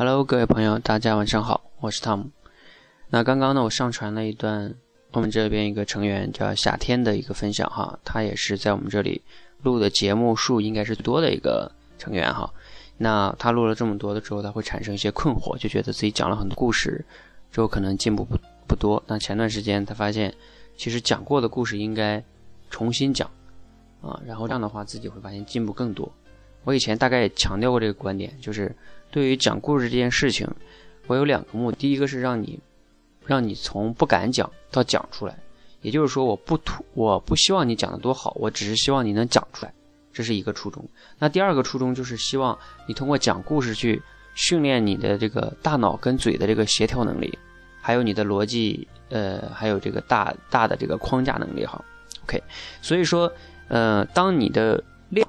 Hello，各位朋友，大家晚上好，我是汤姆。那刚刚呢，我上传了一段我们这边一个成员叫夏天的一个分享哈，他也是在我们这里录的节目数应该是最多的一个成员哈。那他录了这么多的之后，他会产生一些困惑，就觉得自己讲了很多故事之后可能进步不不多。那前段时间他发现，其实讲过的故事应该重新讲啊，然后这样的话自己会发现进步更多。我以前大概也强调过这个观点，就是对于讲故事这件事情，我有两个目的。第一个是让你，让你从不敢讲到讲出来，也就是说，我不图，我不希望你讲的多好，我只是希望你能讲出来，这是一个初衷。那第二个初衷就是希望你通过讲故事去训练你的这个大脑跟嘴的这个协调能力，还有你的逻辑，呃，还有这个大大的这个框架能力哈。OK，所以说，呃，当你的量，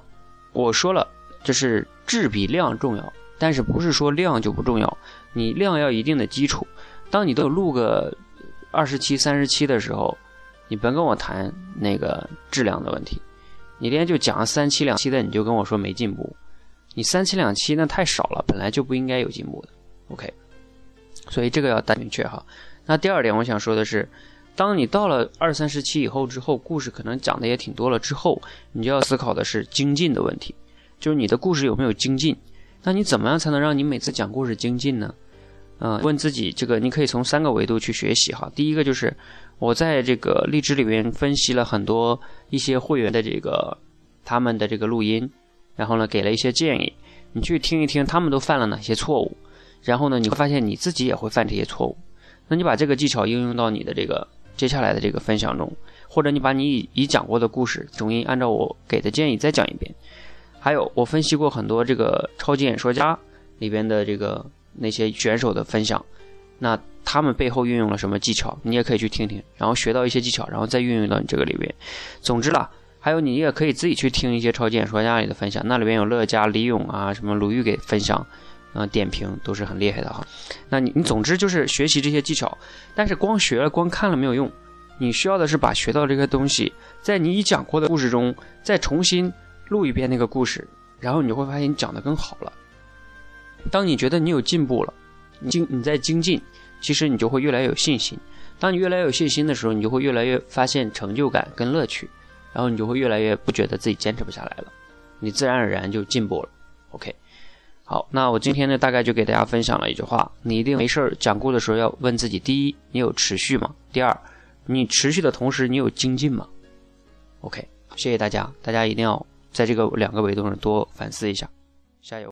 我说了。就是质比量重要，但是不是说量就不重要？你量要一定的基础。当你都录个二十七、三十七的时候，你甭跟我谈那个质量的问题。你连就讲三期两期的，你就跟我说没进步。你三期两期那太少了，本来就不应该有进步的。OK，所以这个要大明确哈。那第二点，我想说的是，当你到了二三十期以后之后，故事可能讲的也挺多了之后，你就要思考的是精进的问题。就是你的故事有没有精进？那你怎么样才能让你每次讲故事精进呢？嗯，问自己这个，你可以从三个维度去学习哈。第一个就是我在这个荔枝里面分析了很多一些会员的这个他们的这个录音，然后呢给了一些建议，你去听一听他们都犯了哪些错误，然后呢你会发现你自己也会犯这些错误，那你把这个技巧应用到你的这个接下来的这个分享中，或者你把你已已讲过的故事重新按照我给的建议再讲一遍。还有，我分析过很多这个超级演说家里边的这个那些选手的分享，那他们背后运用了什么技巧，你也可以去听听，然后学到一些技巧，然后再运用到你这个里边。总之啦，还有你也可以自己去听一些超级演说家里的分享，那里边有乐嘉、李勇啊，什么鲁豫给分享，嗯，点评都是很厉害的哈。那你你总之就是学习这些技巧，但是光学了、光看了没有用，你需要的是把学到这些东西，在你已讲过的故事中再重新。录一遍那个故事，然后你会发现你讲的更好了。当你觉得你有进步了，精你在精进，其实你就会越来越有信心。当你越来越有信心的时候，你就会越来越发现成就感跟乐趣，然后你就会越来越不觉得自己坚持不下来了，你自然而然就进步了。OK，好，那我今天呢大概就给大家分享了一句话：你一定没事儿讲故的时候要问自己，第一，你有持续吗？第二，你持续的同时你有精进吗？OK，谢谢大家，大家一定要。在这个两个维度上多反思一下，加油。